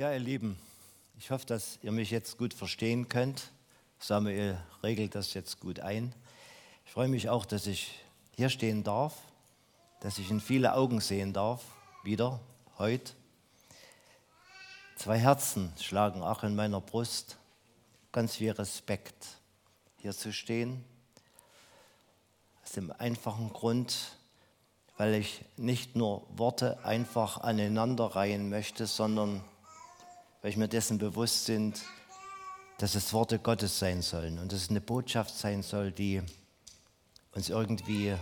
Ja, ihr Lieben, ich hoffe, dass ihr mich jetzt gut verstehen könnt. Samuel regelt das jetzt gut ein. Ich freue mich auch, dass ich hier stehen darf, dass ich in viele Augen sehen darf, wieder, heute. Zwei Herzen schlagen auch in meiner Brust, ganz viel Respekt, hier zu stehen. Aus dem einfachen Grund, weil ich nicht nur Worte einfach aneinanderreihen möchte, sondern weil ich mir dessen bewusst bin, dass es Worte Gottes sein sollen und dass es eine Botschaft sein soll, die uns irgendwie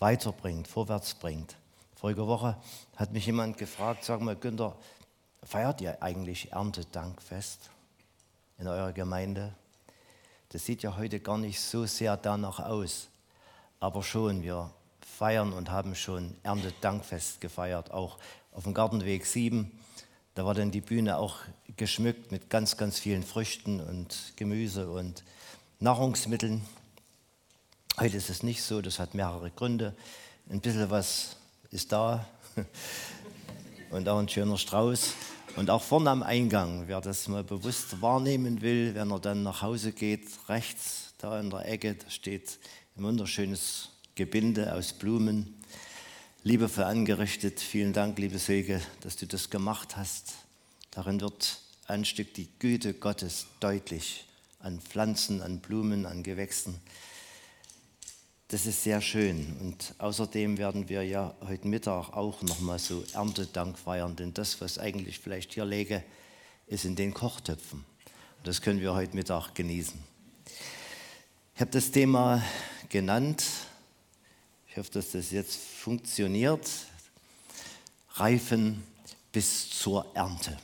weiterbringt, vorwärts bringt. Vorige Woche hat mich jemand gefragt, sag mal, Günther, feiert ihr eigentlich Erntedankfest in eurer Gemeinde? Das sieht ja heute gar nicht so sehr danach aus, aber schon, wir feiern und haben schon Erntedankfest gefeiert, auch auf dem Gartenweg 7 da war dann die Bühne auch geschmückt mit ganz, ganz vielen Früchten und Gemüse und Nahrungsmitteln. Heute ist es nicht so, das hat mehrere Gründe. Ein bisschen was ist da und auch ein schöner Strauß. Und auch vorne am Eingang, wer das mal bewusst wahrnehmen will, wenn er dann nach Hause geht, rechts da in der Ecke, da steht ein wunderschönes Gebinde aus Blumen liebevoll angerichtet. Vielen Dank, liebe Silke, dass du das gemacht hast. Darin wird ein Stück die Güte Gottes deutlich an Pflanzen, an Blumen, an Gewächsen. Das ist sehr schön. Und außerdem werden wir ja heute Mittag auch nochmal so Erntedank feiern, denn das, was eigentlich vielleicht hier läge, ist in den Kochtöpfen. Und das können wir heute Mittag genießen. Ich habe das Thema genannt, ich hoffe, dass das jetzt funktioniert. Reifen bis zur Ernte.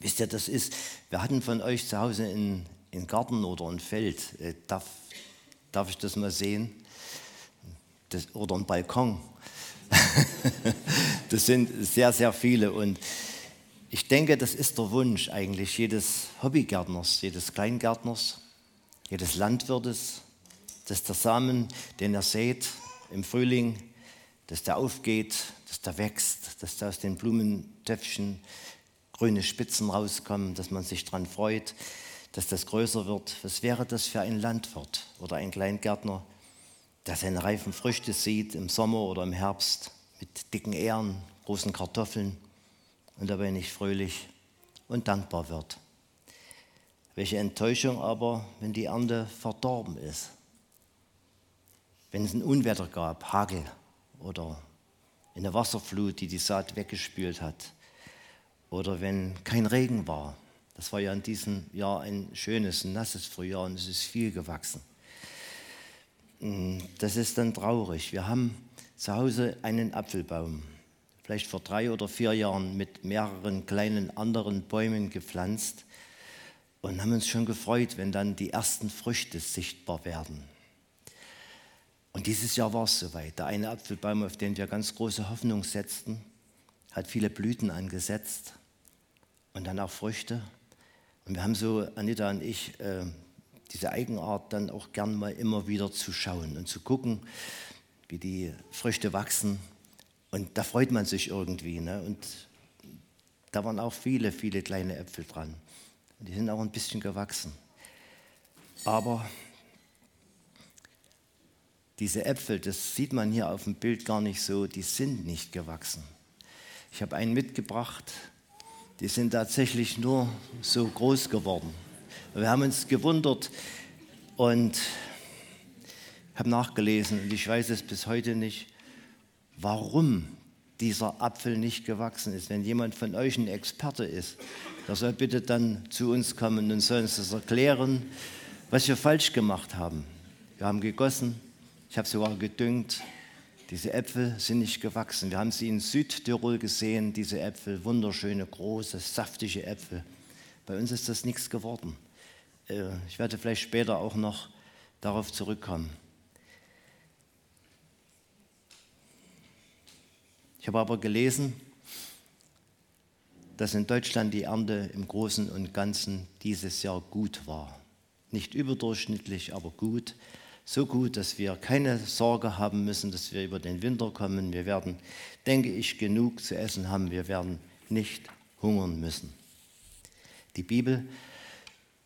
Wisst ihr, das ist, wir hatten von euch zu Hause einen, Garten oder ein Feld. Äh, darf, darf ich das mal sehen? Das, oder ein Balkon. das sind sehr, sehr viele. Und ich denke, das ist der Wunsch eigentlich jedes Hobbygärtners, jedes Kleingärtners, jedes Landwirtes, dass der Samen, den er sät im Frühling, dass der aufgeht, dass der wächst, dass da aus den Blumentöpfchen grüne Spitzen rauskommen, dass man sich daran freut, dass das größer wird. Was wäre das für ein Landwirt oder ein Kleingärtner, der seine reifen Früchte sieht im Sommer oder im Herbst mit dicken Ähren, großen Kartoffeln und dabei nicht fröhlich und dankbar wird. Welche Enttäuschung aber, wenn die Ernte verdorben ist wenn es ein Unwetter gab, Hagel oder eine Wasserflut, die die Saat weggespült hat, oder wenn kein Regen war. Das war ja in diesem Jahr ein schönes, nasses Frühjahr und es ist viel gewachsen. Mm, das ist dann traurig. Wir haben zu Hause einen Apfelbaum, vielleicht vor drei oder vier Jahren mit mehreren kleinen anderen Bäumen gepflanzt und haben uns schon gefreut, wenn dann die ersten Früchte sichtbar werden. Und dieses Jahr war es soweit. Der eine Apfelbaum, auf den wir ganz große Hoffnung setzten, hat viele Blüten angesetzt und dann auch Früchte. Und wir haben so, Anita und ich, äh, diese Eigenart dann auch gern mal immer wieder zu schauen und zu gucken, wie die Früchte wachsen. Und da freut man sich irgendwie. Ne? Und da waren auch viele, viele kleine Äpfel dran. Und die sind auch ein bisschen gewachsen. Aber diese Äpfel, das sieht man hier auf dem Bild gar nicht so, die sind nicht gewachsen. Ich habe einen mitgebracht, die sind tatsächlich nur so groß geworden. Wir haben uns gewundert und habe nachgelesen und ich weiß es bis heute nicht, warum dieser Apfel nicht gewachsen ist. Wenn jemand von euch ein Experte ist, der soll bitte dann zu uns kommen und soll uns das erklären, was wir falsch gemacht haben. Wir haben gegossen, ich habe sogar gedüngt. Diese Äpfel sind nicht gewachsen. Wir haben sie in Südtirol gesehen, diese Äpfel, wunderschöne, große, saftige Äpfel. Bei uns ist das nichts geworden. Äh, ich werde vielleicht später auch noch darauf zurückkommen. Ich habe aber gelesen, dass in Deutschland die Ernte im Großen und Ganzen dieses Jahr gut war. Nicht überdurchschnittlich, aber gut so gut, dass wir keine Sorge haben müssen, dass wir über den Winter kommen. Wir werden, denke ich, genug zu essen haben. Wir werden nicht hungern müssen. Die Bibel,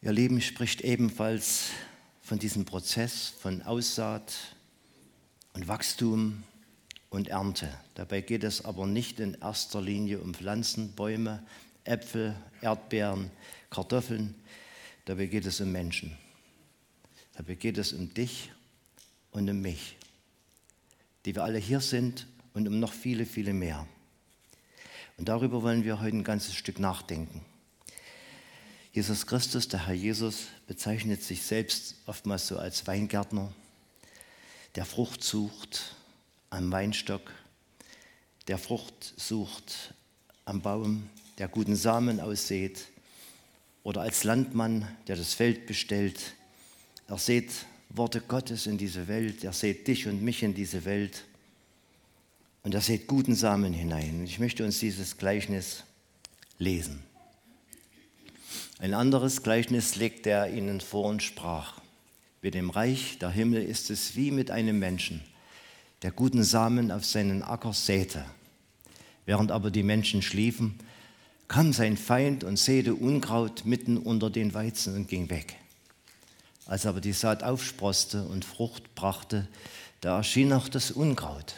ihr Leben spricht ebenfalls von diesem Prozess von Aussaat und Wachstum und Ernte. Dabei geht es aber nicht in erster Linie um Pflanzen, Bäume, Äpfel, Erdbeeren, Kartoffeln. Dabei geht es um Menschen. Dabei geht es um dich und um mich, die wir alle hier sind und um noch viele, viele mehr. Und darüber wollen wir heute ein ganzes Stück nachdenken. Jesus Christus, der Herr Jesus, bezeichnet sich selbst oftmals so als Weingärtner, der Frucht sucht am Weinstock, der Frucht sucht am Baum, der guten Samen aussät, oder als Landmann, der das Feld bestellt. Er sät Worte Gottes in diese Welt, er sät dich und mich in diese Welt und er sät guten Samen hinein. Ich möchte uns dieses Gleichnis lesen. Ein anderes Gleichnis legt er ihnen vor und sprach. Mit dem Reich der Himmel ist es wie mit einem Menschen, der guten Samen auf seinen Acker säte. Während aber die Menschen schliefen, kam sein Feind und säte Unkraut mitten unter den Weizen und ging weg. Als aber die Saat aufsproste und Frucht brachte, da erschien auch das Unkraut.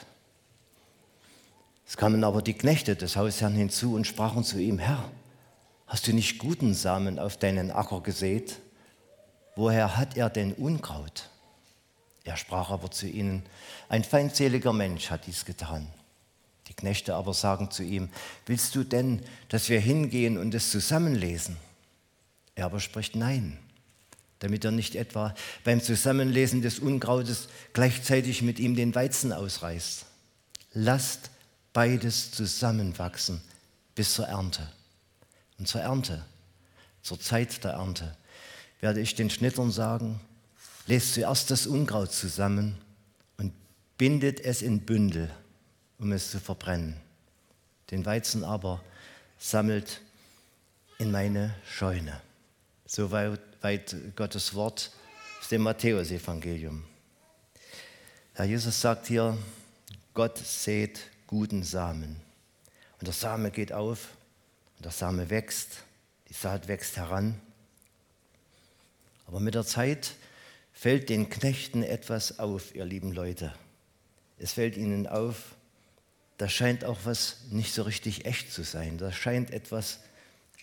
Es kamen aber die Knechte des Hausherrn hinzu und sprachen zu ihm, Herr, Hast du nicht guten Samen auf deinen Acker gesät? Woher hat er denn Unkraut? Er sprach aber zu ihnen, ein feindseliger Mensch hat dies getan. Die Knechte aber sagen zu ihm, willst du denn, dass wir hingehen und es zusammenlesen? Er aber spricht nein, damit er nicht etwa beim Zusammenlesen des Unkrautes gleichzeitig mit ihm den Weizen ausreißt. Lasst beides zusammenwachsen bis zur Ernte. Und zur Ernte, zur Zeit der Ernte, werde ich den Schnittern sagen, lest zuerst das Unkraut zusammen und bindet es in Bündel, um es zu verbrennen. Den Weizen aber sammelt in meine Scheune. Soweit weit Gottes Wort aus dem Matthäusevangelium. Herr Jesus sagt hier, Gott sät guten Samen. Und der Same geht auf der Same wächst, die Saat wächst heran. Aber mit der Zeit fällt den Knechten etwas auf, ihr lieben Leute. Es fällt ihnen auf, da scheint auch was nicht so richtig echt zu sein. Da scheint etwas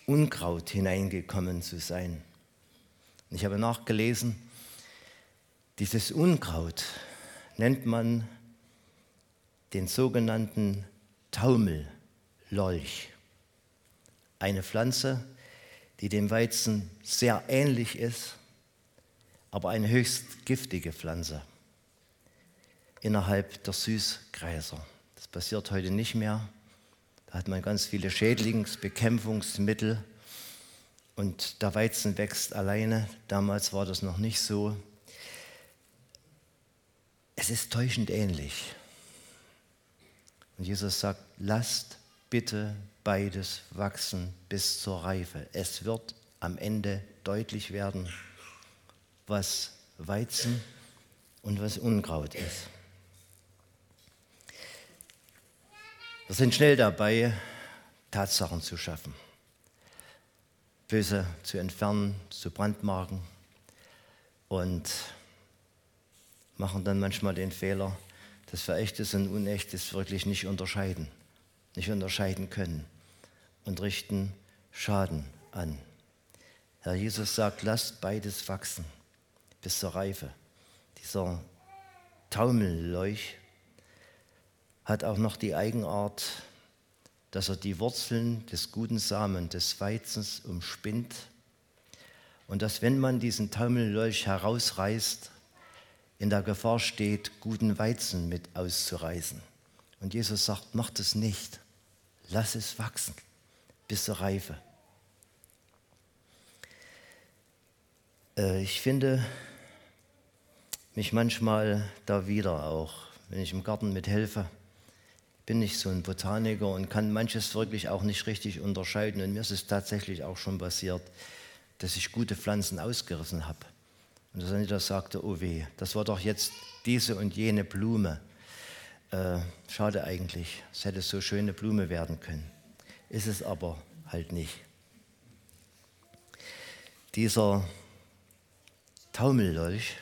Unkraut hineingekommen zu sein. Und ich habe nachgelesen, dieses Unkraut nennt man den sogenannten Taumellolch eine Pflanze, die dem Weizen sehr ähnlich ist, aber eine höchst giftige Pflanze innerhalb der Süßgräser. Das passiert heute nicht mehr. Da hat man ganz viele Schädlingsbekämpfungsmittel und der Weizen wächst alleine. Damals war das noch nicht so. Es ist täuschend ähnlich. Und Jesus sagt, lasst bitte beides wachsen bis zur Reife. Es wird am Ende deutlich werden, was Weizen und was Unkraut ist. Wir sind schnell dabei, Tatsachen zu schaffen, Böse zu entfernen, zu brandmarken und machen dann manchmal den Fehler, dass wir echtes und unechtes wirklich nicht unterscheiden nicht unterscheiden können und richten Schaden an. Herr Jesus sagt, lasst beides wachsen bis zur Reife. Dieser Taumelleuch hat auch noch die Eigenart, dass er die Wurzeln des guten Samen des Weizens umspinnt und dass wenn man diesen Taumelleuch herausreißt, in der Gefahr steht, guten Weizen mit auszureißen. Und Jesus sagt, macht es nicht. Lass es wachsen bis zur Reife. Äh, ich finde mich manchmal da wieder auch, wenn ich im Garten mithelfe. Bin nicht so ein Botaniker und kann manches wirklich auch nicht richtig unterscheiden. Und mir ist es tatsächlich auch schon passiert, dass ich gute Pflanzen ausgerissen habe. Und dass Anita sagte, oh weh, das war doch jetzt diese und jene Blume. Äh, schade eigentlich, es hätte so schöne Blume werden können. Ist es aber halt nicht. Dieser Taumellolch,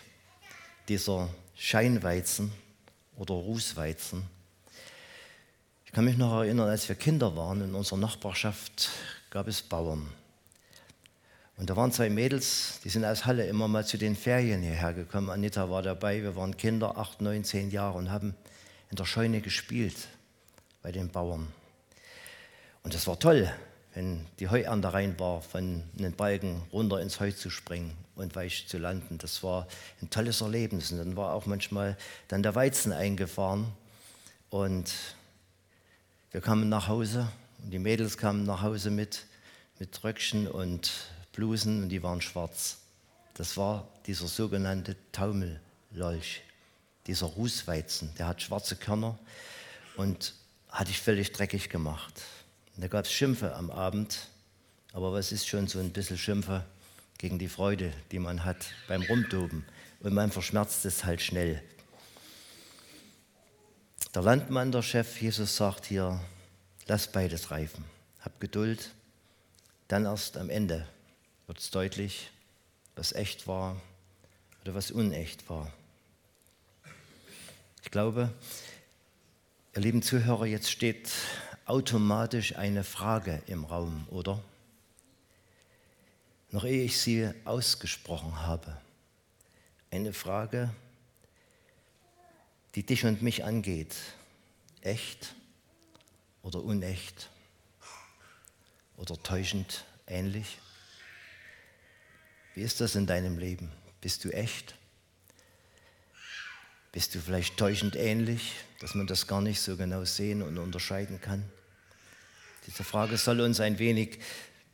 dieser Scheinweizen oder Rußweizen, ich kann mich noch erinnern, als wir Kinder waren, in unserer Nachbarschaft gab es Bauern. Und da waren zwei Mädels, die sind aus Halle immer mal zu den Ferien hierher gekommen. Anita war dabei, wir waren Kinder, acht, neun, zehn Jahre und haben in der Scheune gespielt bei den Bauern. Und das war toll, wenn die Heuernte rein war, von den Balken runter ins Heu zu springen und weich zu landen. Das war ein tolles Erlebnis. Und dann war auch manchmal dann der Weizen eingefahren und wir kamen nach Hause und die Mädels kamen nach Hause mit, mit Röckchen und Blusen und die waren schwarz. Das war dieser sogenannte Taumellolch, dieser Rußweizen. Der hat schwarze Körner und hat dich völlig dreckig gemacht. Und da gab es Schimpfe am Abend, aber was ist schon so ein bisschen Schimpfe gegen die Freude, die man hat beim Rumtoben? Und man verschmerzt es halt schnell. Der Landmann, der Chef, Jesus sagt hier, lass beides reifen. Hab Geduld, dann erst am Ende wird es deutlich, was echt war oder was unecht war. Ich glaube, ihr lieben Zuhörer, jetzt steht automatisch eine Frage im Raum, oder? Noch ehe ich sie ausgesprochen habe. Eine Frage, die dich und mich angeht. Echt oder unecht oder täuschend ähnlich? Wie ist das in deinem Leben? Bist du echt? Bist du vielleicht täuschend ähnlich, dass man das gar nicht so genau sehen und unterscheiden kann? Diese Frage soll uns ein wenig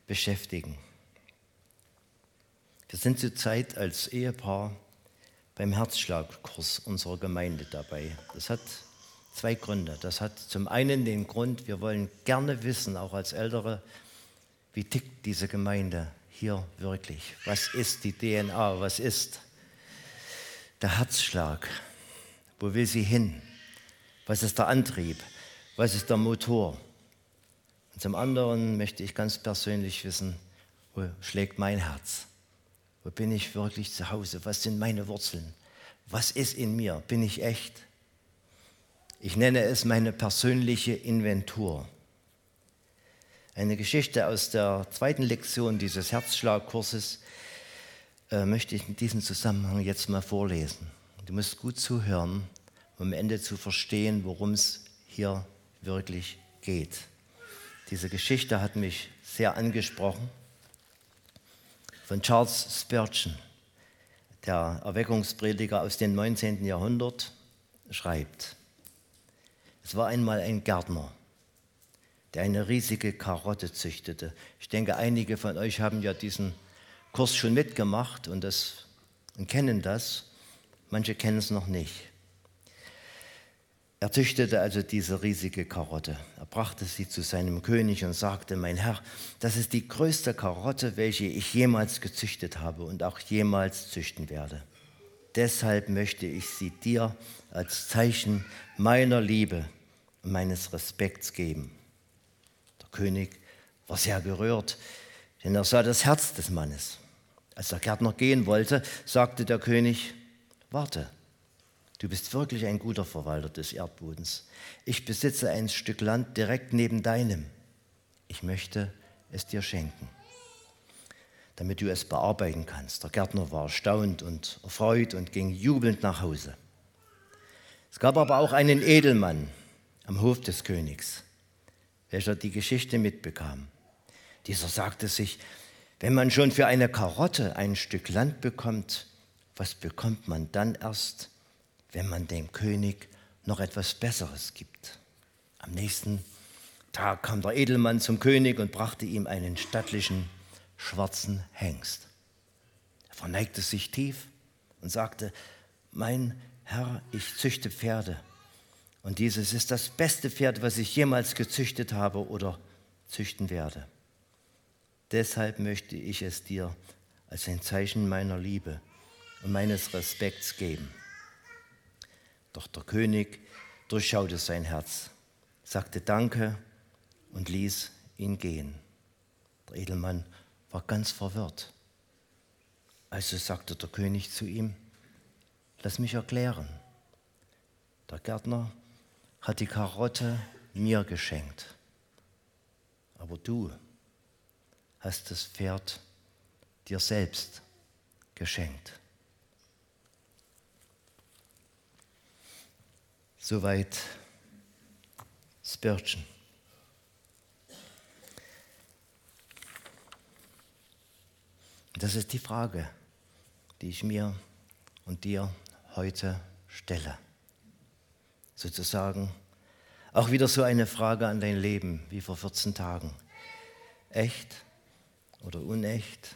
beschäftigen. Wir sind zurzeit als Ehepaar beim Herzschlagkurs unserer Gemeinde dabei. Das hat zwei Gründe. Das hat zum einen den Grund, wir wollen gerne wissen, auch als Ältere, wie tickt diese Gemeinde hier wirklich? Was ist die DNA? Was ist der Herzschlag? Wo will sie hin? Was ist der Antrieb? Was ist der Motor? Und zum anderen möchte ich ganz persönlich wissen, wo schlägt mein Herz? Wo bin ich wirklich zu Hause? Was sind meine Wurzeln? Was ist in mir? Bin ich echt? Ich nenne es meine persönliche Inventur. Eine Geschichte aus der zweiten Lektion dieses Herzschlagkurses äh, möchte ich in diesem Zusammenhang jetzt mal vorlesen. Du musst gut zuhören, um am Ende zu verstehen, worum es hier wirklich geht. Diese Geschichte hat mich sehr angesprochen von Charles Spurgeon, der Erweckungsprediger aus dem 19. Jahrhundert, schreibt, es war einmal ein Gärtner, der eine riesige Karotte züchtete. Ich denke, einige von euch haben ja diesen Kurs schon mitgemacht und, das, und kennen das. Manche kennen es noch nicht. Er züchtete also diese riesige Karotte. Er brachte sie zu seinem König und sagte, mein Herr, das ist die größte Karotte, welche ich jemals gezüchtet habe und auch jemals züchten werde. Deshalb möchte ich sie dir als Zeichen meiner Liebe und meines Respekts geben. Der König war sehr gerührt, denn er sah das Herz des Mannes. Als der Gärtner gehen wollte, sagte der König, warte, Du bist wirklich ein guter Verwalter des Erdbodens. Ich besitze ein Stück Land direkt neben deinem. Ich möchte es dir schenken, damit du es bearbeiten kannst. Der Gärtner war erstaunt und erfreut und ging jubelnd nach Hause. Es gab aber auch einen Edelmann am Hof des Königs, welcher die Geschichte mitbekam. Dieser sagte sich, wenn man schon für eine Karotte ein Stück Land bekommt, was bekommt man dann erst, wenn man dem König noch etwas Besseres gibt. Am nächsten Tag kam der Edelmann zum König und brachte ihm einen stattlichen schwarzen Hengst. Er verneigte sich tief und sagte, mein Herr, ich züchte Pferde. Und dieses ist das beste Pferd, was ich jemals gezüchtet habe oder züchten werde. Deshalb möchte ich es dir als ein Zeichen meiner Liebe und meines Respekts geben. Doch der König durchschaute sein Herz, sagte Danke und ließ ihn gehen. Der Edelmann war ganz verwirrt. Also sagte der König zu ihm, lass mich erklären. Der Gärtner hat die Karotte mir geschenkt, aber du hast das Pferd dir selbst geschenkt. Soweit Spurgeon. Das ist die Frage, die ich mir und dir heute stelle. Sozusagen auch wieder so eine Frage an dein Leben wie vor 14 Tagen. Echt oder unecht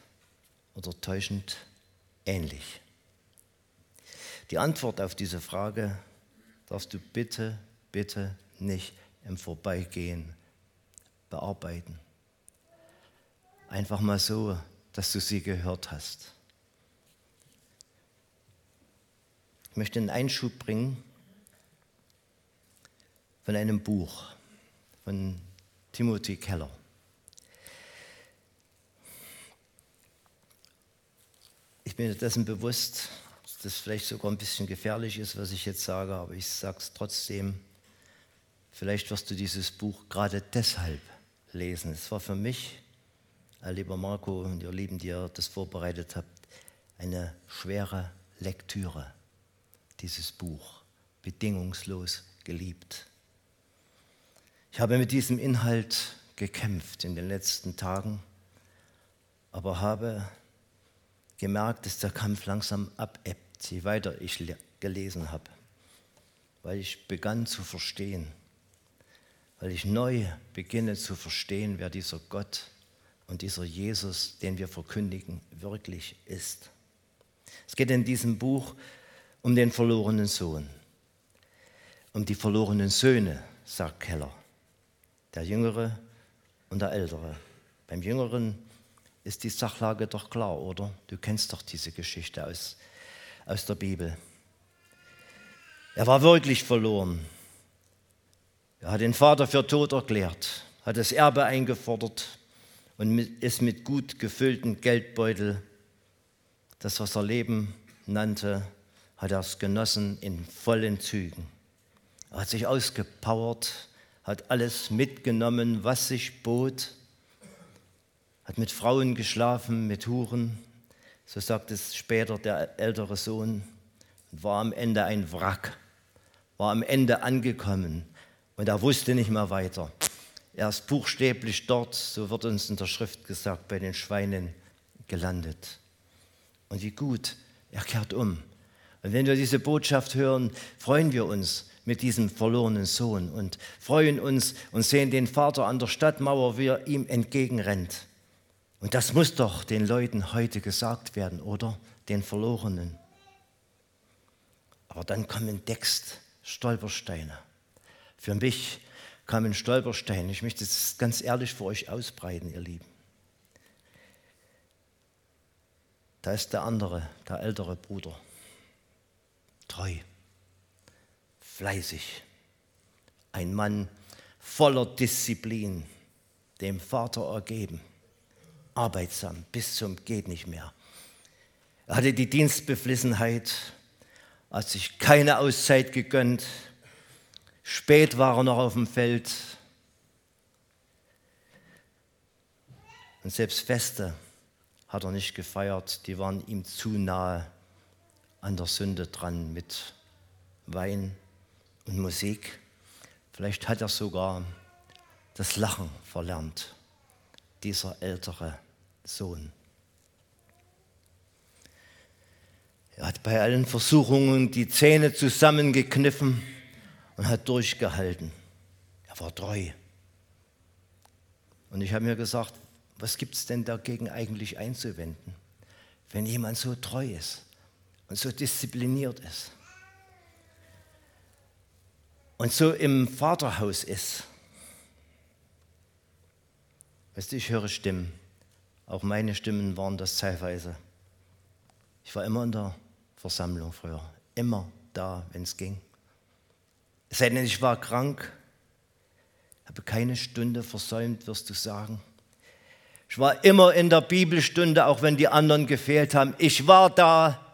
oder täuschend ähnlich? Die Antwort auf diese Frage darfst du bitte, bitte nicht im Vorbeigehen bearbeiten. Einfach mal so, dass du sie gehört hast. Ich möchte einen Einschub bringen von einem Buch von Timothy Keller. Ich bin mir dessen bewusst, das vielleicht sogar ein bisschen gefährlich ist, was ich jetzt sage, aber ich sage es trotzdem. Vielleicht wirst du dieses Buch gerade deshalb lesen. Es war für mich, lieber Marco und ihr Lieben, die ihr das vorbereitet habt, eine schwere Lektüre, dieses Buch, bedingungslos geliebt. Ich habe mit diesem Inhalt gekämpft in den letzten Tagen, aber habe gemerkt, dass der Kampf langsam abebbt, je weiter ich gelesen habe, weil ich begann zu verstehen, weil ich neu beginne zu verstehen, wer dieser Gott und dieser Jesus, den wir verkündigen, wirklich ist. Es geht in diesem Buch um den verlorenen Sohn, um die verlorenen Söhne, sagt Keller, der Jüngere und der Ältere. Beim Jüngeren ist die Sachlage doch klar, oder? Du kennst doch diese Geschichte aus, aus der Bibel. Er war wirklich verloren. Er hat den Vater für tot erklärt, hat das Erbe eingefordert und ist mit gut gefüllten Geldbeutel, das was er Leben nannte, hat er es genossen in vollen Zügen. Er hat sich ausgepowert, hat alles mitgenommen, was sich bot hat mit Frauen geschlafen, mit Huren, so sagt es später der ältere Sohn, war am Ende ein Wrack, war am Ende angekommen und er wusste nicht mehr weiter. Er ist buchstäblich dort, so wird uns in der Schrift gesagt, bei den Schweinen gelandet. Und wie gut, er kehrt um. Und wenn wir diese Botschaft hören, freuen wir uns mit diesem verlorenen Sohn und freuen uns und sehen den Vater an der Stadtmauer, wie er ihm entgegenrennt. Und das muss doch den Leuten heute gesagt werden, oder? Den Verlorenen. Aber dann kommen Text, Stolpersteine. Für mich kamen Stolpersteine. Ich möchte es ganz ehrlich für euch ausbreiten, ihr Lieben. Da ist der andere, der ältere Bruder. Treu, fleißig, ein Mann voller Disziplin, dem Vater ergeben arbeitsam bis zum geht nicht mehr. Er hatte die Dienstbeflissenheit, hat sich keine Auszeit gegönnt. Spät war er noch auf dem Feld. Und selbst Feste hat er nicht gefeiert, die waren ihm zu nahe an der Sünde dran mit Wein und Musik. Vielleicht hat er sogar das Lachen verlernt, dieser ältere Sohn. Er hat bei allen Versuchungen die Zähne zusammengekniffen und hat durchgehalten. Er war treu. Und ich habe mir gesagt, was gibt es denn dagegen eigentlich einzuwenden, wenn jemand so treu ist und so diszipliniert ist und so im Vaterhaus ist. Weißt du, ich höre Stimmen. Auch meine Stimmen waren das teilweise. Ich war immer in der Versammlung früher, immer da, wenn es ging. Es sei denn, ich war krank, habe keine Stunde versäumt, wirst du sagen. Ich war immer in der Bibelstunde, auch wenn die anderen gefehlt haben. Ich war da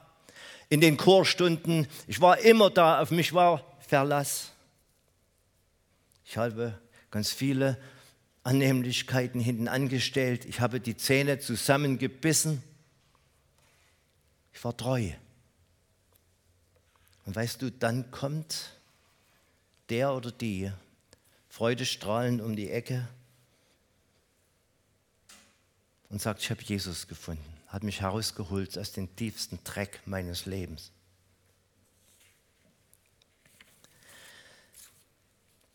in den Chorstunden. Ich war immer da. Auf mich war Verlass. Ich habe ganz viele Annehmlichkeiten hinten angestellt. Ich habe die Zähne zusammengebissen. Ich war treu. Und weißt du, dann kommt der oder die freudestrahlend um die Ecke und sagt, ich habe Jesus gefunden, hat mich herausgeholt aus dem tiefsten Dreck meines Lebens.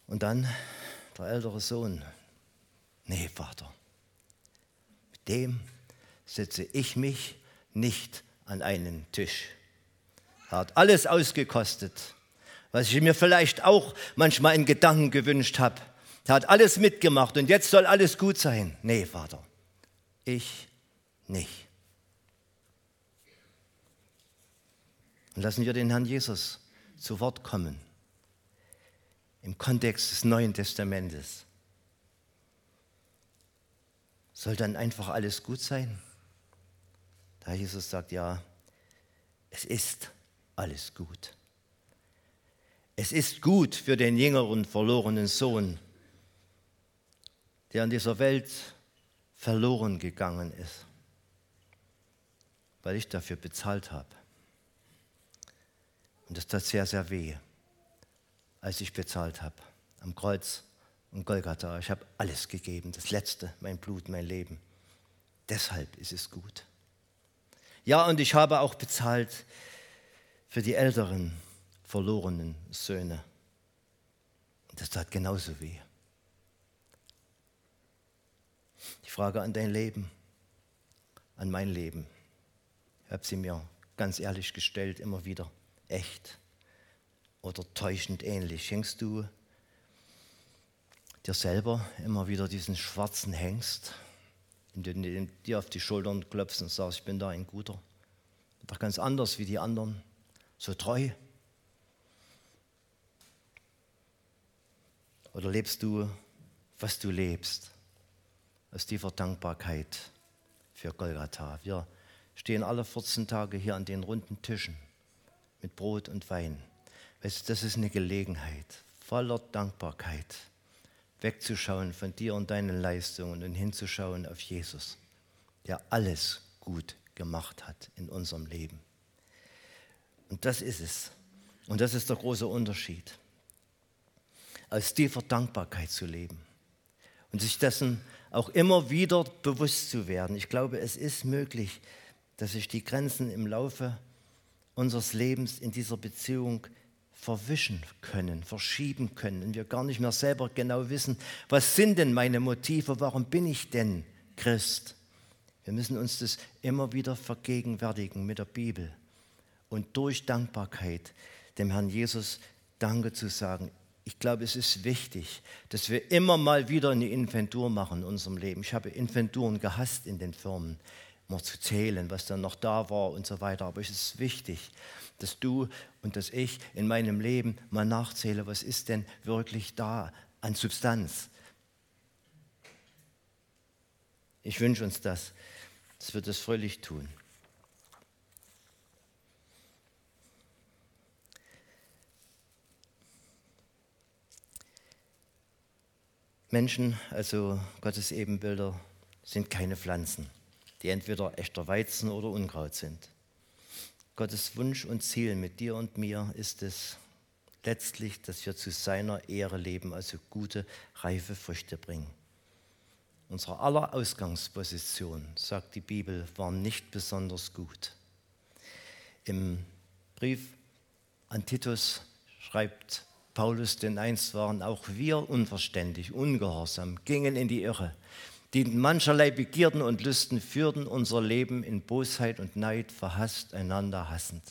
Und dann der ältere Sohn, nee Vater, mit dem setze ich mich nicht an einen Tisch. Er hat alles ausgekostet, was ich mir vielleicht auch manchmal in Gedanken gewünscht habe. Er hat alles mitgemacht und jetzt soll alles gut sein. Nee, Vater, ich nicht. Und lassen wir den Herrn Jesus zu Wort kommen im Kontext des Neuen Testamentes. Soll dann einfach alles gut sein? Da Jesus sagt, ja, es ist alles gut. Es ist gut für den jüngeren verlorenen Sohn, der in dieser Welt verloren gegangen ist, weil ich dafür bezahlt habe. Und das tat sehr, sehr weh, als ich bezahlt habe am Kreuz und Golgatha. Ich habe alles gegeben, das Letzte, mein Blut, mein Leben. Deshalb ist es gut. Ja, und ich habe auch bezahlt für die älteren verlorenen Söhne. Das tat genauso weh. Die Frage an dein Leben, an mein Leben, ich habe sie mir ganz ehrlich gestellt, immer wieder echt oder täuschend ähnlich. Schenkst du dir selber immer wieder diesen schwarzen Hengst, indem du dir auf die Schultern klopfst und sagst, ich bin da ein guter, doch ganz anders wie die anderen so treu? Oder lebst du, was du lebst, aus tiefer Dankbarkeit für Golgatha? Wir stehen alle 14 Tage hier an den runden Tischen mit Brot und Wein. Weißt du, das ist eine Gelegenheit, voller Dankbarkeit wegzuschauen von dir und deinen Leistungen und hinzuschauen auf Jesus, der alles gut gemacht hat in unserem Leben. Und das ist es. Und das ist der große Unterschied. Aus tiefer Dankbarkeit zu leben und sich dessen auch immer wieder bewusst zu werden. Ich glaube, es ist möglich, dass sich die Grenzen im Laufe unseres Lebens in dieser Beziehung verwischen können, verschieben können und wir gar nicht mehr selber genau wissen, was sind denn meine Motive, warum bin ich denn Christ? Wir müssen uns das immer wieder vergegenwärtigen mit der Bibel und durch Dankbarkeit dem Herrn Jesus Danke zu sagen. Ich glaube, es ist wichtig, dass wir immer mal wieder eine Inventur machen in unserem Leben. Ich habe Inventuren gehasst in den Firmen, mal zu zählen, was dann noch da war und so weiter. Aber es ist wichtig, dass du und dass ich in meinem Leben mal nachzähle, was ist denn wirklich da an Substanz. Ich wünsche uns das, dass wir das fröhlich tun. Menschen, also Gottes Ebenbilder, sind keine Pflanzen, die entweder echter Weizen oder Unkraut sind. Gottes Wunsch und Ziel mit dir und mir ist es letztlich, dass wir zu seiner Ehre leben, also gute, reife Früchte bringen. Unsere aller Ausgangsposition, sagt die Bibel, war nicht besonders gut. Im Brief an Titus schreibt Paulus, denn einst waren auch wir unverständig, ungehorsam, gingen in die Irre, dienten mancherlei Begierden und Lüsten, führten unser Leben in Bosheit und Neid, verhasst, einander hassend.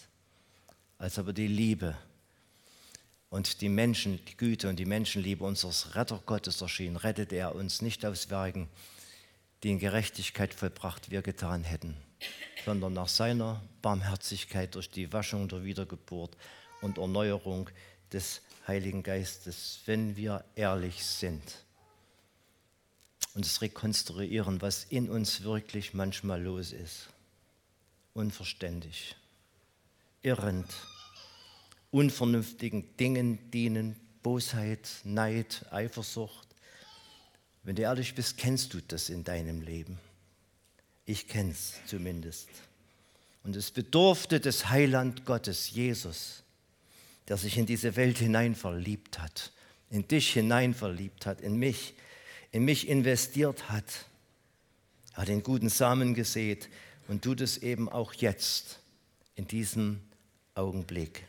Als aber die Liebe und die Menschen, die Güte und die Menschenliebe unseres Retter Gottes erschien, rettete er uns nicht aus Werken, die in Gerechtigkeit vollbracht wir getan hätten, sondern nach seiner Barmherzigkeit durch die Waschung der Wiedergeburt und Erneuerung des Heiligen Geistes, wenn wir ehrlich sind. Und das Rekonstruieren, was in uns wirklich manchmal los ist. Unverständlich, irrend, unvernünftigen Dingen dienen, Bosheit, Neid, Eifersucht. Wenn du ehrlich bist, kennst du das in deinem Leben. Ich kenne es zumindest. Und es bedurfte des Heiland Gottes, Jesus, der sich in diese Welt hinein verliebt hat, in dich hinein verliebt hat, in mich, in mich investiert hat. Hat den guten Samen gesät und tut es eben auch jetzt, in diesem Augenblick.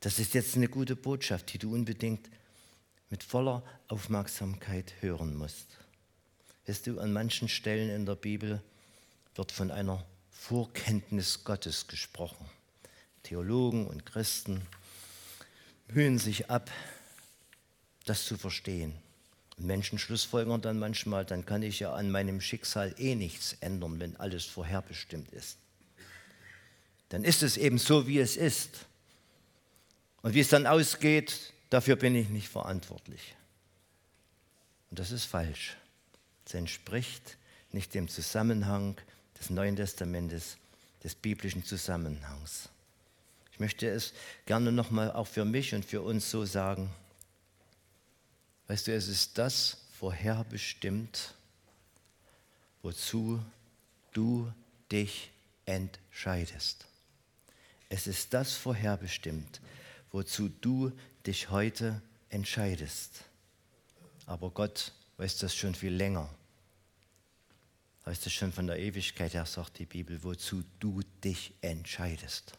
Das ist jetzt eine gute Botschaft, die du unbedingt mit voller Aufmerksamkeit hören musst. Weißt du, an manchen Stellen in der Bibel wird von einer Vorkenntnis Gottes gesprochen. Theologen und Christen mühen sich ab, das zu verstehen. Menschen schlussfolgern dann manchmal, dann kann ich ja an meinem Schicksal eh nichts ändern, wenn alles vorherbestimmt ist. Dann ist es eben so, wie es ist. Und wie es dann ausgeht, dafür bin ich nicht verantwortlich. Und das ist falsch. Es entspricht nicht dem Zusammenhang des Neuen Testamentes, des biblischen Zusammenhangs. Ich möchte es gerne nochmal auch für mich und für uns so sagen. Weißt du, es ist das vorherbestimmt, wozu du dich entscheidest. Es ist das vorherbestimmt, wozu du dich heute entscheidest. Aber Gott weiß das schon viel länger. Weiß das schon von der Ewigkeit her, sagt die Bibel, wozu du dich entscheidest.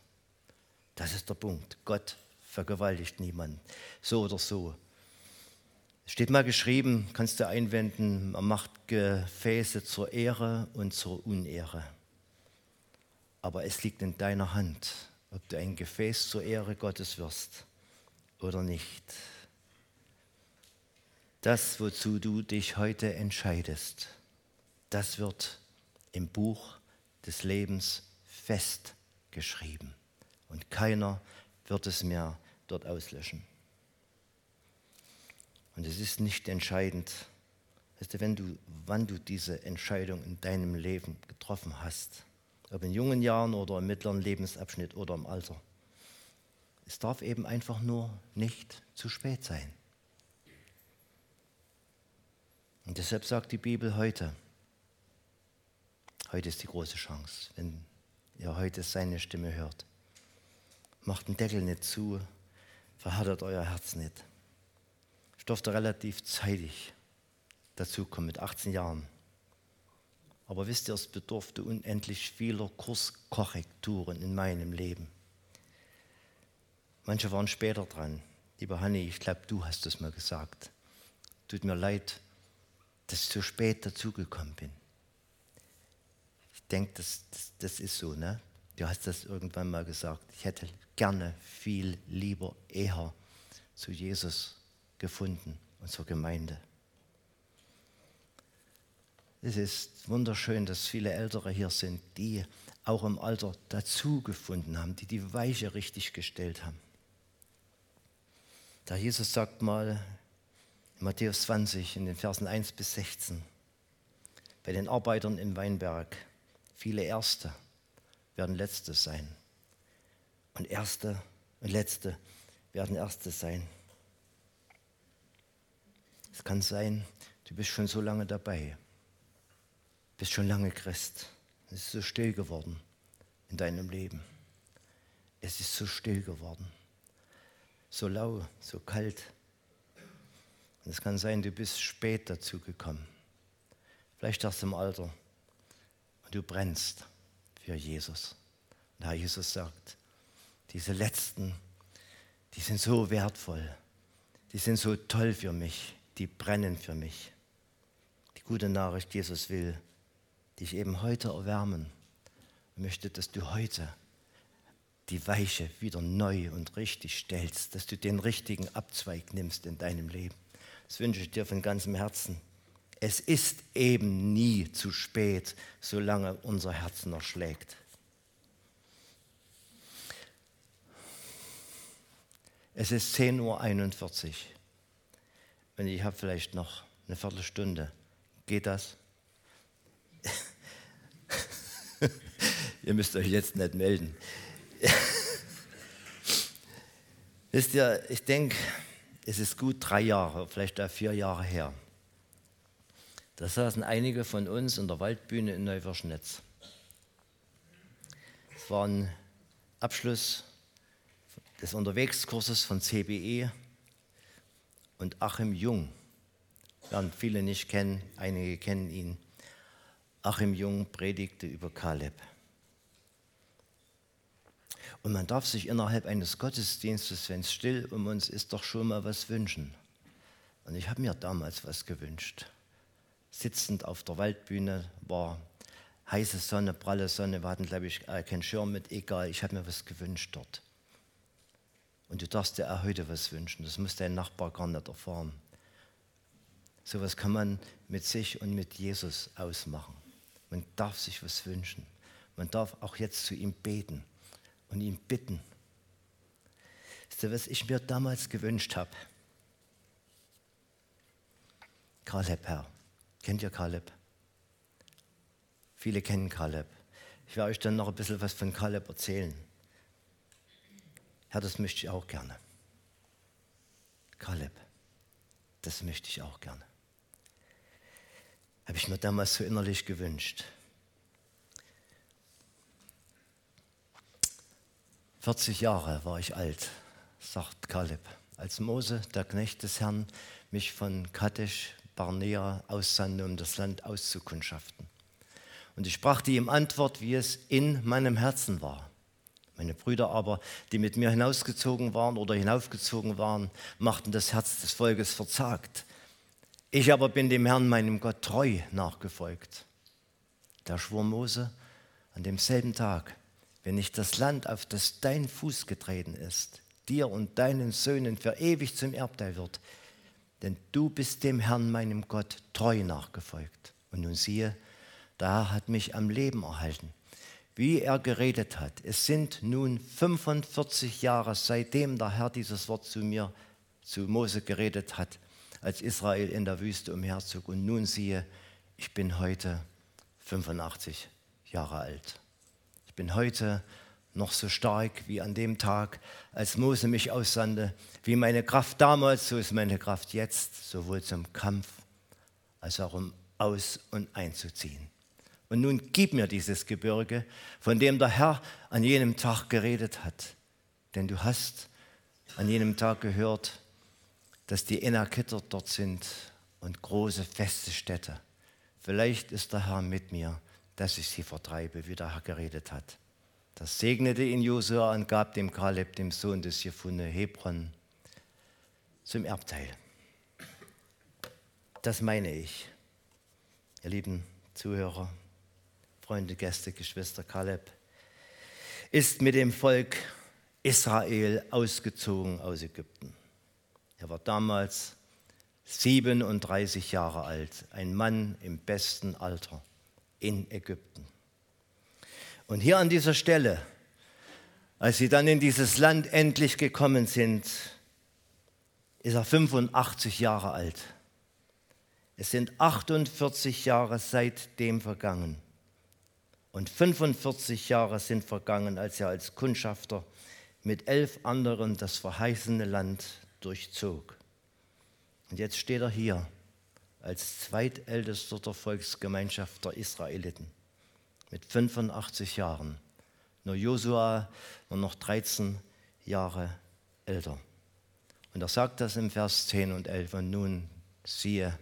Das ist der Punkt. Gott vergewaltigt niemanden. So oder so. Es steht mal geschrieben, kannst du einwenden, man macht Gefäße zur Ehre und zur Unehre. Aber es liegt in deiner Hand, ob du ein Gefäß zur Ehre Gottes wirst oder nicht. Das, wozu du dich heute entscheidest, das wird im Buch des Lebens festgeschrieben. Und keiner wird es mehr dort auslöschen. Und es ist nicht entscheidend, wenn du, wann du diese Entscheidung in deinem Leben getroffen hast ob in jungen Jahren oder im mittleren Lebensabschnitt oder im Alter. Es darf eben einfach nur nicht zu spät sein. Und deshalb sagt die Bibel heute, heute ist die große Chance, wenn ihr heute seine Stimme hört. Macht den Deckel nicht zu, verhärtet euer Herz nicht. Ich durfte relativ zeitig dazukommen, mit 18 Jahren. Aber wisst ihr, es bedurfte unendlich vieler Kurskorrekturen in meinem Leben. Manche waren später dran. Lieber Hanni, ich glaube, du hast es mal gesagt. Tut mir leid, dass ich zu spät dazugekommen bin. Ich denke, das, das, das ist so, ne? Du hast das irgendwann mal gesagt. Ich hätte gerne viel lieber eher zu Jesus gefunden und zur Gemeinde. Es ist wunderschön, dass viele Ältere hier sind, die auch im Alter dazu gefunden haben, die die Weiche richtig gestellt haben. Da Jesus sagt mal in Matthäus 20 in den Versen 1 bis 16, bei den Arbeitern im Weinberg, viele Erste werden Letzte sein. Und Erste und Letzte werden Erste sein. Es kann sein, du bist schon so lange dabei bist schon lange Christ. Es ist so still geworden in deinem Leben. Es ist so still geworden. So lau, so kalt. Und es kann sein, du bist spät dazu gekommen. Vielleicht erst im Alter. Und du brennst für Jesus. Und Herr Jesus sagt, diese letzten, die sind so wertvoll. Die sind so toll für mich. Die brennen für mich. Die gute Nachricht, Jesus will, dich eben heute erwärmen und möchte, dass du heute die Weiche wieder neu und richtig stellst, dass du den richtigen Abzweig nimmst in deinem Leben. Das wünsche ich dir von ganzem Herzen. Es ist eben nie zu spät, solange unser Herz noch schlägt. Es ist 10.41 Uhr und ich habe vielleicht noch eine Viertelstunde Geht das? ihr müsst euch jetzt nicht melden. Wisst ihr, ich denke, es ist gut drei Jahre, vielleicht auch vier Jahre her. Da saßen einige von uns in der Waldbühne in Neuverschnitz. Es war ein Abschluss des Unterwegskurses von CBE und Achim Jung. Werden viele nicht kennen, einige kennen ihn. Achim Jung predigte über Kaleb. Und man darf sich innerhalb eines Gottesdienstes, wenn es still um uns ist, doch schon mal was wünschen. Und ich habe mir damals was gewünscht. Sitzend auf der Waldbühne war heiße Sonne, pralle Sonne. Wir hatten, glaube ich, äh, keinen Schirm mit, egal. Ich habe mir was gewünscht dort. Und du darfst dir auch heute was wünschen. Das muss dein Nachbar gar nicht erfahren. So was kann man mit sich und mit Jesus ausmachen. Man darf sich was wünschen. Man darf auch jetzt zu ihm beten und ihn bitten. Wisst ihr, was ich mir damals gewünscht habe? Kaleb, Herr. Kennt ihr Kaleb? Viele kennen Kaleb. Ich werde euch dann noch ein bisschen was von Kaleb erzählen. Herr, das möchte ich auch gerne. Kaleb, das möchte ich auch gerne. Habe ich mir damals so innerlich gewünscht. 40 Jahre war ich alt, sagt Kaleb, als Mose, der Knecht des Herrn, mich von Kadesh Barnea aussandte, um das Land auszukundschaften. Und ich brachte ihm Antwort, wie es in meinem Herzen war. Meine Brüder aber, die mit mir hinausgezogen waren oder hinaufgezogen waren, machten das Herz des Volkes verzagt. Ich aber bin dem Herrn, meinem Gott, treu nachgefolgt. Da schwor Mose an demselben Tag, wenn nicht das Land, auf das dein Fuß getreten ist, dir und deinen Söhnen für ewig zum Erbteil wird. Denn du bist dem Herrn, meinem Gott, treu nachgefolgt. Und nun siehe, Herr hat mich am Leben erhalten, wie er geredet hat. Es sind nun 45 Jahre, seitdem der Herr dieses Wort zu mir, zu Mose geredet hat, als Israel in der Wüste umherzog. Und nun siehe, ich bin heute 85 Jahre alt. Ich bin heute noch so stark wie an dem Tag, als Mose mich aussandte. Wie meine Kraft damals, so ist meine Kraft jetzt, sowohl zum Kampf als auch um aus- und einzuziehen. Und nun gib mir dieses Gebirge, von dem der Herr an jenem Tag geredet hat. Denn du hast an jenem Tag gehört, dass die Enakiter dort sind und große feste Städte. Vielleicht ist der Herr mit mir dass ich sie vertreibe, wie der Herr geredet hat. Das segnete ihn Josua und gab dem Kaleb, dem Sohn des Jephunneh, Hebron zum Erbteil. Das meine ich, ihr lieben Zuhörer, Freunde, Gäste, Geschwister, Kaleb ist mit dem Volk Israel ausgezogen aus Ägypten. Er war damals 37 Jahre alt, ein Mann im besten Alter in Ägypten. Und hier an dieser Stelle, als sie dann in dieses Land endlich gekommen sind, ist er 85 Jahre alt. Es sind 48 Jahre seitdem vergangen. Und 45 Jahre sind vergangen, als er als Kundschafter mit elf anderen das verheißene Land durchzog. Und jetzt steht er hier als zweitältester der Volksgemeinschaft der Israeliten mit 85 Jahren. Nur Josua war noch 13 Jahre älter. Und er sagt das im Vers 10 und 11. Und nun siehe,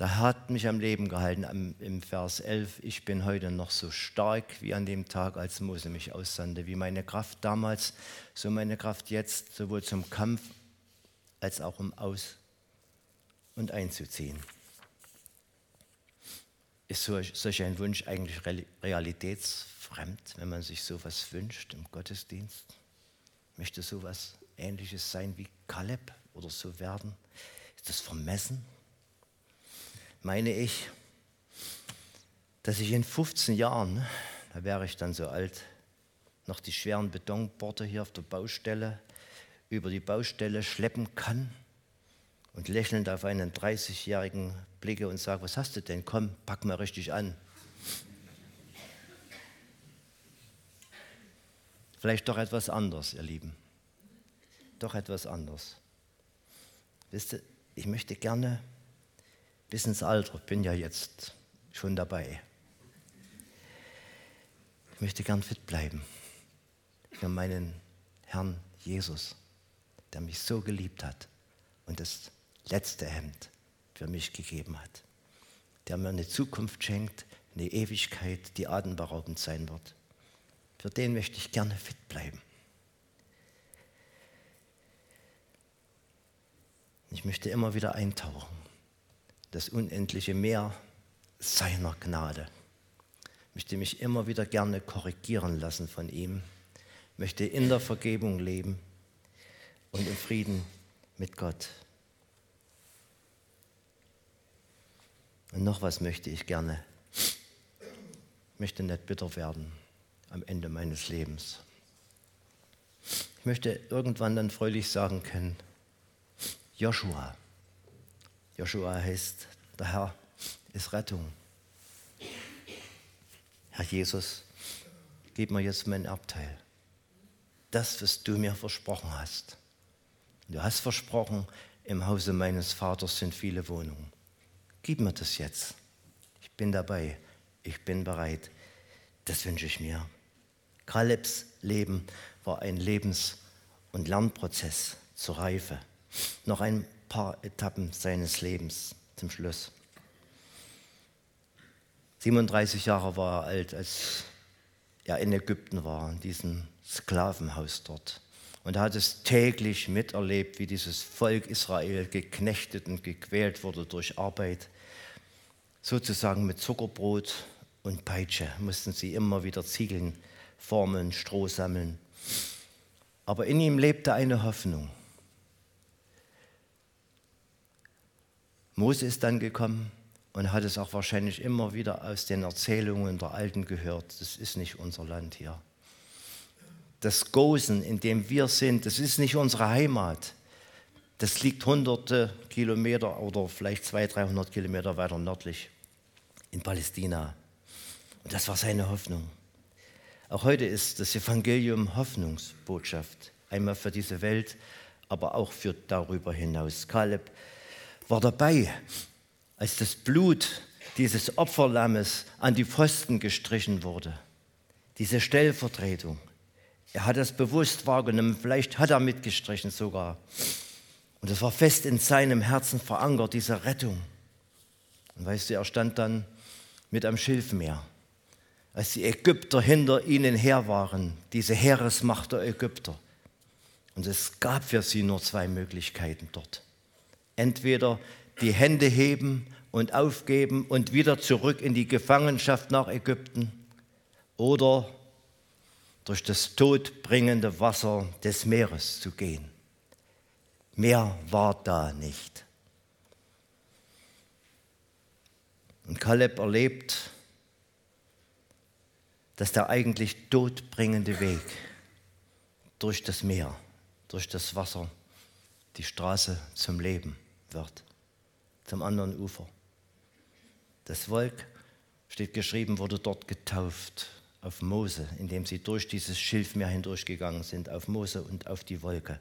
da hat mich am Leben gehalten im Vers 11. Ich bin heute noch so stark wie an dem Tag, als Mose mich aussandte. Wie meine Kraft damals, so meine Kraft jetzt, sowohl zum Kampf als auch um Aus und einzuziehen. Ist solch ein Wunsch eigentlich realitätsfremd, wenn man sich sowas wünscht im Gottesdienst? Möchte sowas ähnliches sein wie Kaleb oder so werden? Ist das vermessen? Meine ich, dass ich in 15 Jahren, da wäre ich dann so alt, noch die schweren Betonborte hier auf der Baustelle über die Baustelle schleppen kann und lächelnd auf einen 30-Jährigen blicke und sage, was hast du denn? Komm, pack mal richtig an. Vielleicht doch etwas anders, ihr Lieben. Doch etwas anders. Wisst ihr, ich möchte gerne bis ins Alter, bin ja jetzt schon dabei. Ich möchte gern fit bleiben für meinen Herrn Jesus, der mich so geliebt hat und das letzte Hemd für mich gegeben hat, der mir eine Zukunft schenkt, eine Ewigkeit, die atemberaubend sein wird. Für den möchte ich gerne fit bleiben. Ich möchte immer wieder eintauchen, das unendliche Meer seiner Gnade. Möchte mich immer wieder gerne korrigieren lassen von ihm, möchte in der Vergebung leben und im Frieden mit Gott. Und noch was möchte ich gerne. Ich möchte nicht bitter werden am Ende meines Lebens. Ich möchte irgendwann dann fröhlich sagen können, Joshua. Joshua heißt, der Herr ist Rettung. Herr Jesus, gib mir jetzt mein Erbteil. Das, was du mir versprochen hast. Du hast versprochen, im Hause meines Vaters sind viele Wohnungen. Gib mir das jetzt. Ich bin dabei. Ich bin bereit. Das wünsche ich mir. Kalebs Leben war ein Lebens- und Lernprozess zur Reife. Noch ein paar Etappen seines Lebens zum Schluss. 37 Jahre war er alt, als er in Ägypten war, in diesem Sklavenhaus dort. Und er hat es täglich miterlebt, wie dieses Volk Israel geknechtet und gequält wurde durch Arbeit. Sozusagen mit Zuckerbrot und Peitsche mussten sie immer wieder Ziegeln formen, Stroh sammeln. Aber in ihm lebte eine Hoffnung. Mose ist dann gekommen und hat es auch wahrscheinlich immer wieder aus den Erzählungen der Alten gehört. Das ist nicht unser Land hier. Das Gosen, in dem wir sind, das ist nicht unsere Heimat. Das liegt hunderte Kilometer oder vielleicht 200, 300 Kilometer weiter nördlich in Palästina. Und das war seine Hoffnung. Auch heute ist das Evangelium Hoffnungsbotschaft, einmal für diese Welt, aber auch für darüber hinaus. Kaleb war dabei, als das Blut dieses Opferlammes an die Pfosten gestrichen wurde. Diese Stellvertretung. Er hat das bewusst wahrgenommen, vielleicht hat er mitgestrichen sogar. Und es war fest in seinem Herzen verankert, diese Rettung. Und weißt du, er stand dann mit am Schilfmeer als die Ägypter hinter ihnen her waren, diese Heeresmacht der Ägypter. Und es gab für sie nur zwei Möglichkeiten dort. Entweder die Hände heben und aufgeben und wieder zurück in die Gefangenschaft nach Ägypten oder durch das todbringende Wasser des Meeres zu gehen. Mehr war da nicht. Und Kaleb erlebt, dass der eigentlich todbringende Weg durch das Meer, durch das Wasser, die Straße zum Leben wird, zum anderen Ufer. Das Volk, steht geschrieben, wurde dort getauft auf Mose, indem sie durch dieses Schilfmeer hindurchgegangen sind, auf Mose und auf die Wolke.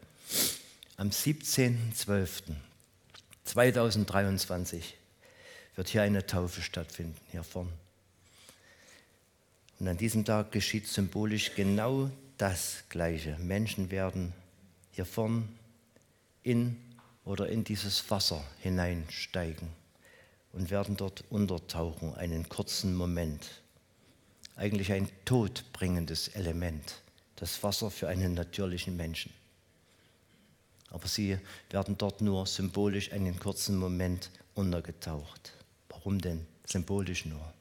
Am 17.12.2023 wird hier eine Taufe stattfinden, hier vorne. Und an diesem Tag geschieht symbolisch genau das Gleiche. Menschen werden hier vorn in oder in dieses Wasser hineinsteigen und werden dort untertauchen, einen kurzen Moment. Eigentlich ein todbringendes Element, das Wasser für einen natürlichen Menschen. Aber sie werden dort nur symbolisch einen kurzen Moment untergetaucht. Warum denn symbolisch nur?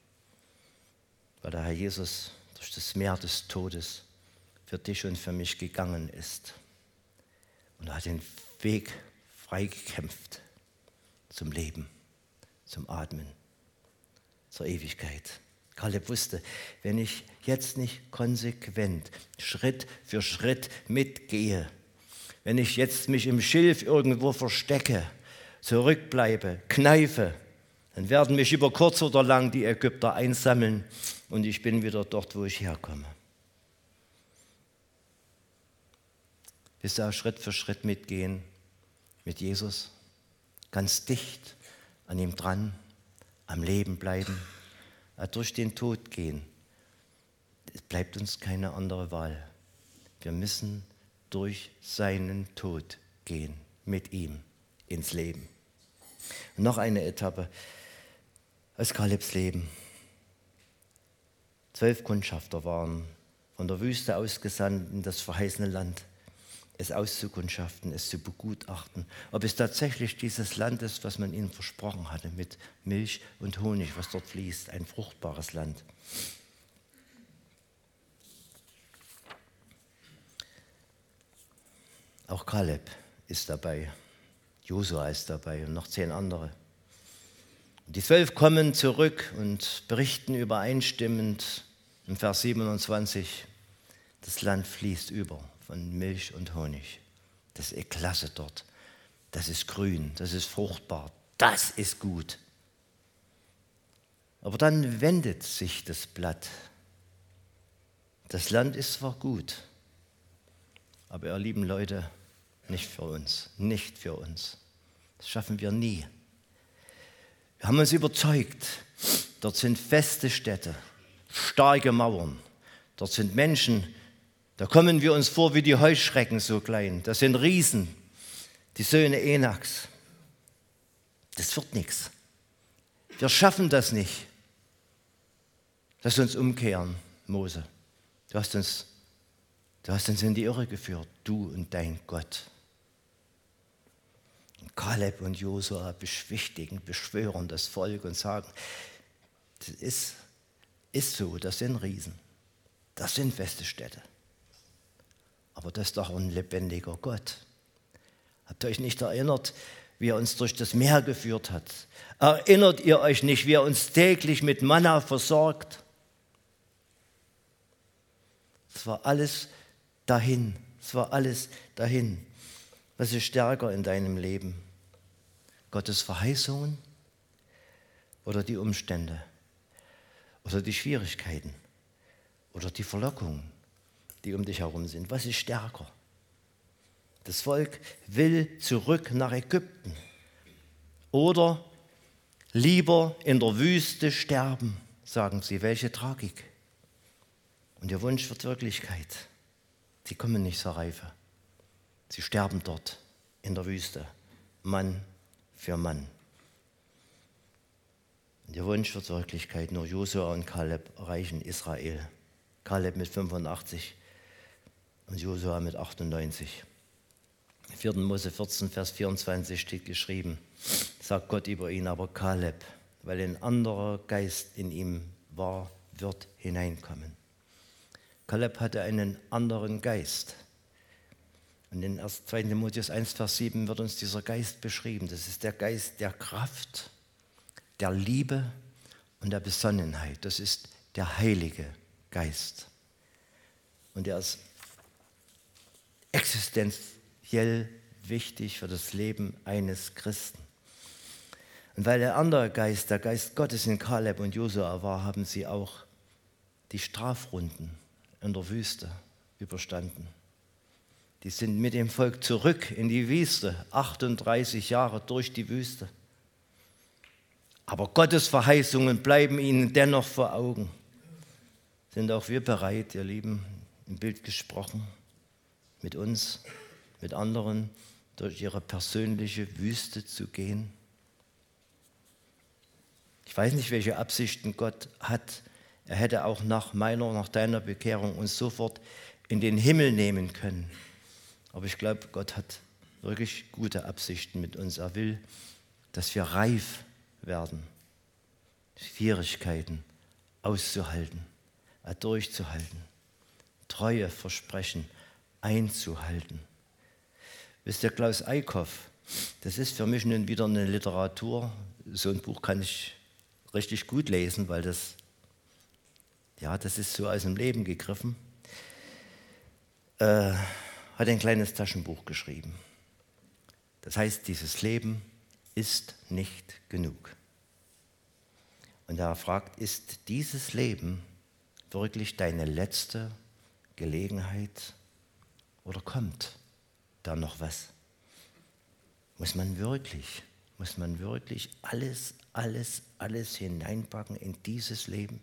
weil der Herr Jesus durch das Meer des Todes für dich und für mich gegangen ist. Und er hat den Weg freigekämpft zum Leben, zum Atmen, zur Ewigkeit. Kaleb wusste, wenn ich jetzt nicht konsequent Schritt für Schritt mitgehe, wenn ich jetzt mich im Schilf irgendwo verstecke zurückbleibe, kneife, dann werden mich über kurz oder lang die Ägypter einsammeln und ich bin wieder dort, wo ich herkomme. Du auch Schritt für Schritt mitgehen mit Jesus? Ganz dicht an ihm dran, am Leben bleiben, durch den Tod gehen. Es bleibt uns keine andere Wahl. Wir müssen durch seinen Tod gehen, mit ihm ins Leben. Und noch eine Etappe aus Kalebs Leben. Zwölf Kundschafter waren von der Wüste ausgesandt in das verheißene Land, es auszukundschaften, es zu begutachten, ob es tatsächlich dieses Land ist, was man ihnen versprochen hatte, mit Milch und Honig, was dort fließt, ein fruchtbares Land. Auch Kaleb ist dabei, Josua ist dabei und noch zehn andere. Die zwölf kommen zurück und berichten übereinstimmend im Vers 27, das Land fließt über von Milch und Honig. Das ist klasse dort. Das ist grün, das ist fruchtbar, das ist gut. Aber dann wendet sich das Blatt. Das Land ist zwar gut, aber ihr lieben Leute, nicht für uns, nicht für uns. Das schaffen wir nie. Wir haben uns überzeugt, dort sind feste Städte, starke Mauern, dort sind Menschen, da kommen wir uns vor wie die Heuschrecken so klein. Das sind Riesen, die Söhne Enaks. Das wird nichts. Wir schaffen das nicht. Lass uns umkehren, Mose. Du hast uns, du hast uns in die Irre geführt, du und dein Gott. Kaleb und Josua beschwichtigen, beschwören das Volk und sagen, das ist, ist so, das sind Riesen, das sind feste Städte. Aber das ist doch ein lebendiger Gott. Habt ihr euch nicht erinnert, wie er uns durch das Meer geführt hat? Erinnert ihr euch nicht, wie er uns täglich mit Manna versorgt? Es war alles dahin. Es war alles dahin. Was ist stärker in deinem Leben? Gottes Verheißungen oder die Umstände oder die Schwierigkeiten oder die Verlockungen, die um dich herum sind. Was ist stärker? Das Volk will zurück nach Ägypten oder lieber in der Wüste sterben, sagen sie. Welche Tragik. Und ihr Wunsch wird Wirklichkeit. Sie kommen nicht zur Reife. Sie sterben dort in der Wüste. Mann für Mann. Und der Wunsch wird Wirklichkeit. Nur Josua und Kaleb erreichen Israel. Kaleb mit 85 und Josua mit 98. Im 4. Mose 14, Vers 24 steht geschrieben, sagt Gott über ihn, aber Kaleb, weil ein anderer Geist in ihm war, wird hineinkommen. Kaleb hatte einen anderen Geist. Und in 2. Timotheus 1, Vers 7 wird uns dieser Geist beschrieben. Das ist der Geist der Kraft, der Liebe und der Besonnenheit. Das ist der Heilige Geist. Und er ist existenziell wichtig für das Leben eines Christen. Und weil der andere Geist, der Geist Gottes in Kaleb und Josua war, haben sie auch die Strafrunden in der Wüste überstanden. Die sind mit dem Volk zurück in die Wüste, 38 Jahre durch die Wüste. Aber Gottes Verheißungen bleiben ihnen dennoch vor Augen. Sind auch wir bereit, ihr Lieben, im Bild gesprochen, mit uns, mit anderen durch ihre persönliche Wüste zu gehen? Ich weiß nicht, welche Absichten Gott hat. Er hätte auch nach meiner, nach deiner Bekehrung uns sofort in den Himmel nehmen können. Aber ich glaube, Gott hat wirklich gute Absichten mit uns. Er will, dass wir reif werden, Schwierigkeiten auszuhalten, durchzuhalten, treue Versprechen einzuhalten. Wisst ihr, Klaus Eickhoff, das ist für mich nun wieder eine Literatur. So ein Buch kann ich richtig gut lesen, weil das, ja, das ist so aus dem Leben gegriffen. Äh, hat ein kleines Taschenbuch geschrieben. Das heißt, dieses Leben ist nicht genug. Und er fragt, ist dieses Leben wirklich deine letzte Gelegenheit oder kommt da noch was? Muss man wirklich, muss man wirklich alles, alles, alles hineinpacken in dieses Leben?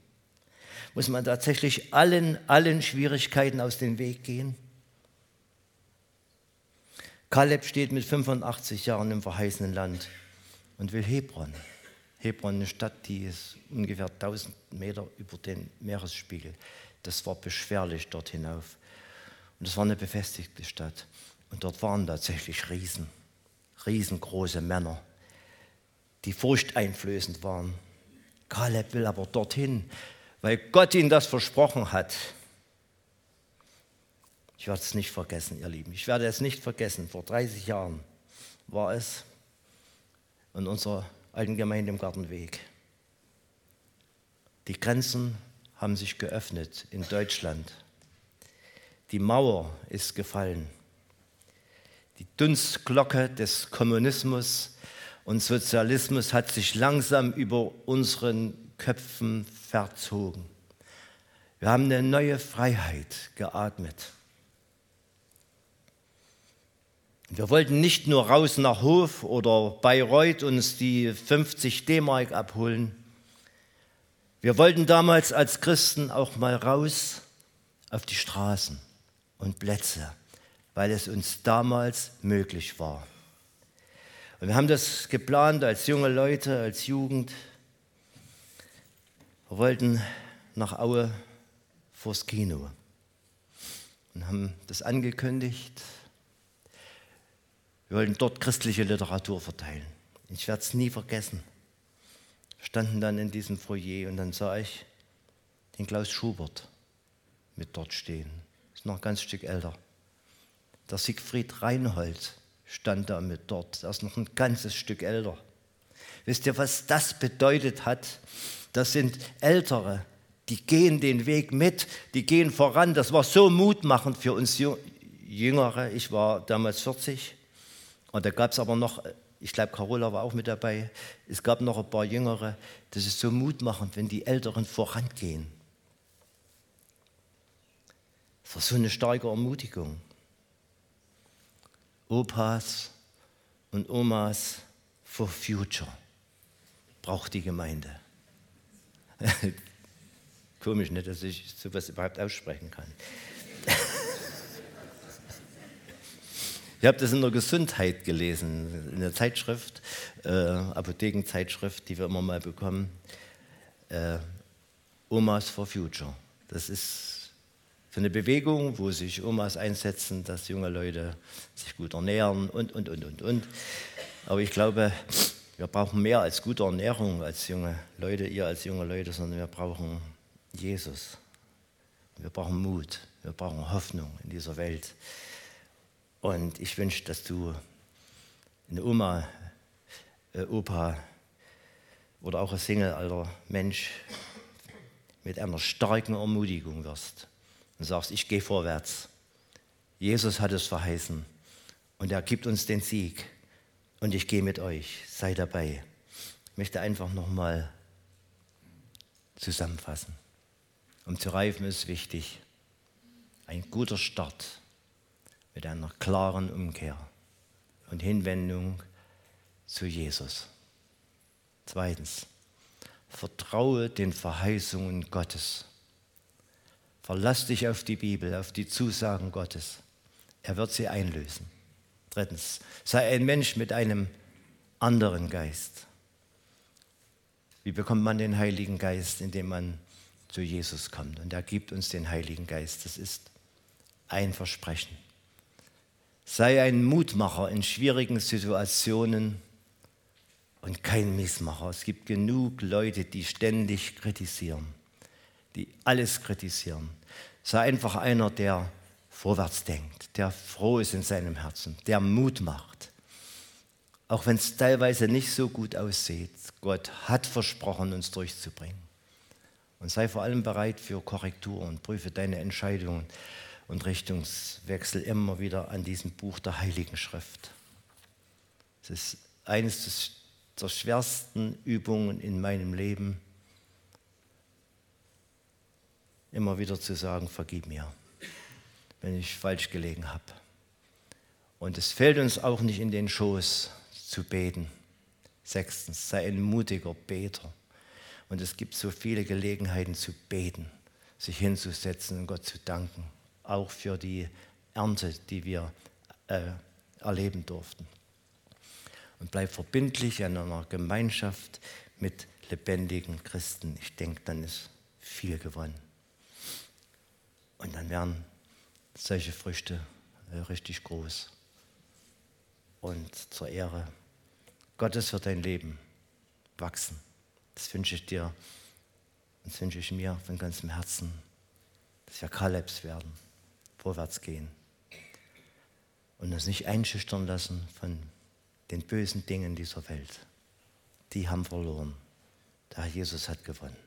Muss man tatsächlich allen, allen Schwierigkeiten aus dem Weg gehen? Kaleb steht mit 85 Jahren im verheißenen Land und will Hebron. Hebron, eine Stadt, die ist ungefähr 1000 Meter über den Meeresspiegel. Das war beschwerlich dort hinauf. Und es war eine befestigte Stadt. Und dort waren tatsächlich Riesen, riesengroße Männer, die furchteinflößend waren. Kaleb will aber dorthin, weil Gott ihm das versprochen hat. Ich werde es nicht vergessen, ihr Lieben. Ich werde es nicht vergessen. Vor 30 Jahren war es in unserer alten Gemeinde im Gartenweg. Die Grenzen haben sich geöffnet in Deutschland. Die Mauer ist gefallen. Die Dunstglocke des Kommunismus und Sozialismus hat sich langsam über unseren Köpfen verzogen. Wir haben eine neue Freiheit geatmet. Wir wollten nicht nur raus nach Hof oder Bayreuth uns die 50 D-Mark abholen. Wir wollten damals als Christen auch mal raus auf die Straßen und Plätze, weil es uns damals möglich war. Und wir haben das geplant als junge Leute, als Jugend. Wir wollten nach Aue vors Kino und haben das angekündigt wir wollten dort christliche Literatur verteilen. Ich werde es nie vergessen. Wir standen dann in diesem Foyer und dann sah ich den Klaus Schubert mit dort stehen. Noch ein ganz Stück älter. Der Siegfried Reinhold stand da mit dort. Er ist noch ein ganzes Stück älter. Wisst ihr, was das bedeutet hat? Das sind Ältere, die gehen den Weg mit, die gehen voran. Das war so mutmachend für uns Jüngere. Ich war damals 40. Und da gab es aber noch, ich glaube, Carola war auch mit dabei, es gab noch ein paar Jüngere. Das ist so mutmachend, wenn die Älteren vorangehen. Das war so eine starke Ermutigung. Opas und Omas for Future braucht die Gemeinde. Komisch, nicht, dass ich sowas überhaupt aussprechen kann. Ich habe das in der Gesundheit gelesen, in der Zeitschrift, äh, Apothekenzeitschrift, die wir immer mal bekommen. Äh, Omas for Future. Das ist so eine Bewegung, wo sich Omas einsetzen, dass junge Leute sich gut ernähren und, und, und, und, und. Aber ich glaube, wir brauchen mehr als gute Ernährung als junge Leute, ihr als junge Leute, sondern wir brauchen Jesus. Wir brauchen Mut, wir brauchen Hoffnung in dieser Welt. Und ich wünsche, dass du eine Oma, äh, Opa oder auch ein Single alter Mensch mit einer starken Ermutigung wirst und sagst, ich gehe vorwärts. Jesus hat es verheißen und er gibt uns den Sieg und ich gehe mit euch, sei dabei. Ich möchte einfach nochmal zusammenfassen. Um zu reifen ist wichtig, ein guter Start mit einer klaren Umkehr und Hinwendung zu Jesus. Zweitens, vertraue den Verheißungen Gottes. Verlass dich auf die Bibel, auf die Zusagen Gottes. Er wird sie einlösen. Drittens, sei ein Mensch mit einem anderen Geist. Wie bekommt man den Heiligen Geist, indem man zu Jesus kommt? Und er gibt uns den Heiligen Geist. Das ist ein Versprechen. Sei ein Mutmacher in schwierigen Situationen und kein Missmacher. Es gibt genug Leute, die ständig kritisieren, die alles kritisieren. Sei einfach einer, der vorwärts denkt, der froh ist in seinem Herzen, der Mut macht. Auch wenn es teilweise nicht so gut aussieht, Gott hat versprochen, uns durchzubringen. Und sei vor allem bereit für Korrektur und prüfe deine Entscheidungen und Richtungswechsel immer wieder an diesem Buch der Heiligen Schrift. Es ist eines der schwersten Übungen in meinem Leben, immer wieder zu sagen, vergib mir, wenn ich falsch gelegen habe. Und es fällt uns auch nicht in den Schoß zu beten. Sechstens, sei ein mutiger Beter. Und es gibt so viele Gelegenheiten zu beten, sich hinzusetzen und Gott zu danken, auch für die Ernte, die wir äh, erleben durften. Und bleib verbindlich in einer Gemeinschaft mit lebendigen Christen. Ich denke, dann ist viel gewonnen. Und dann werden solche Früchte äh, richtig groß. Und zur Ehre Gottes wird dein Leben wachsen. Das wünsche ich dir und das wünsche ich mir von ganzem Herzen, dass wir Kalebs werden, vorwärts gehen und uns nicht einschüchtern lassen von den bösen Dingen dieser Welt. Die haben verloren. Da Jesus hat gewonnen.